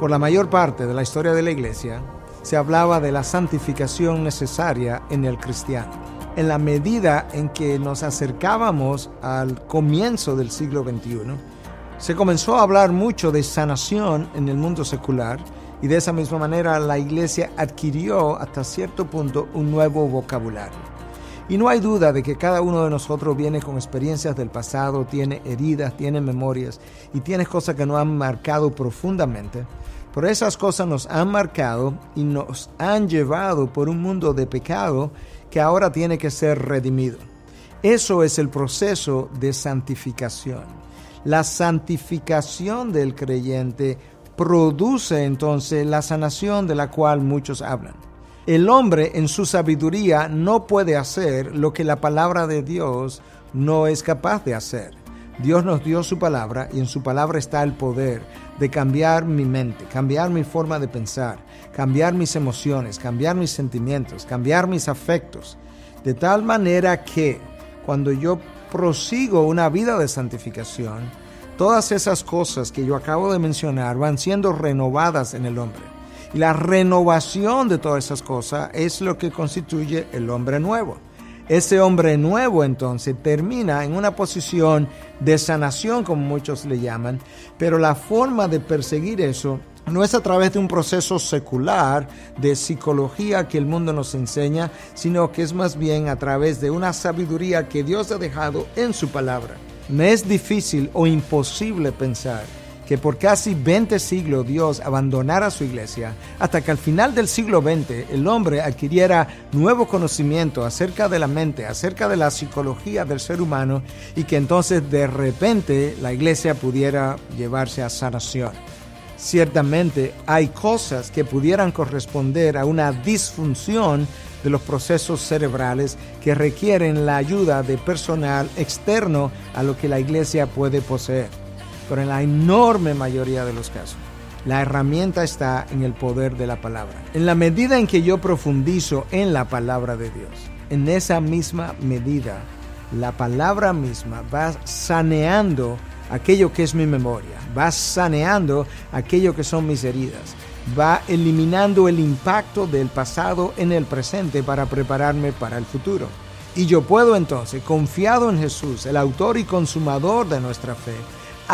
Por la mayor parte de la historia de la Iglesia se hablaba de la santificación necesaria en el cristiano. En la medida en que nos acercábamos al comienzo del siglo XXI, se comenzó a hablar mucho de sanación en el mundo secular y de esa misma manera la Iglesia adquirió hasta cierto punto un nuevo vocabulario. Y no hay duda de que cada uno de nosotros viene con experiencias del pasado, tiene heridas, tiene memorias y tiene cosas que nos han marcado profundamente. Pero esas cosas nos han marcado y nos han llevado por un mundo de pecado que ahora tiene que ser redimido. Eso es el proceso de santificación. La santificación del creyente produce entonces la sanación de la cual muchos hablan. El hombre en su sabiduría no puede hacer lo que la palabra de Dios no es capaz de hacer. Dios nos dio su palabra y en su palabra está el poder de cambiar mi mente, cambiar mi forma de pensar, cambiar mis emociones, cambiar mis sentimientos, cambiar mis afectos, de tal manera que cuando yo prosigo una vida de santificación, todas esas cosas que yo acabo de mencionar van siendo renovadas en el hombre. La renovación de todas esas cosas es lo que constituye el hombre nuevo. Ese hombre nuevo entonces termina en una posición de sanación, como muchos le llaman, pero la forma de perseguir eso no es a través de un proceso secular de psicología que el mundo nos enseña, sino que es más bien a través de una sabiduría que Dios ha dejado en su palabra. Me es difícil o imposible pensar que por casi 20 siglos Dios abandonara su iglesia, hasta que al final del siglo XX el hombre adquiriera nuevo conocimiento acerca de la mente, acerca de la psicología del ser humano, y que entonces de repente la iglesia pudiera llevarse a sanación. Ciertamente hay cosas que pudieran corresponder a una disfunción de los procesos cerebrales que requieren la ayuda de personal externo a lo que la iglesia puede poseer pero en la enorme mayoría de los casos. La herramienta está en el poder de la palabra. En la medida en que yo profundizo en la palabra de Dios, en esa misma medida, la palabra misma va saneando aquello que es mi memoria, va saneando aquello que son mis heridas, va eliminando el impacto del pasado en el presente para prepararme para el futuro. Y yo puedo entonces, confiado en Jesús, el autor y consumador de nuestra fe,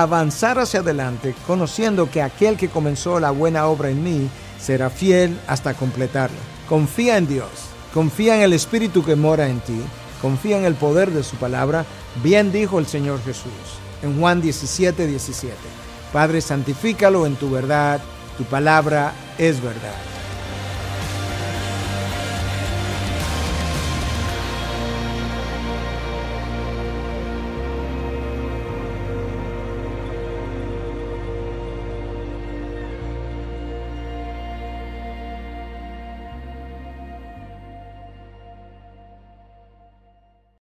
avanzar hacia adelante, conociendo que aquel que comenzó la buena obra en mí será fiel hasta completarla. Confía en Dios, confía en el Espíritu que mora en ti, confía en el poder de su palabra. Bien dijo el Señor Jesús en Juan 17, 17. Padre, santifícalo en tu verdad, tu palabra es verdad.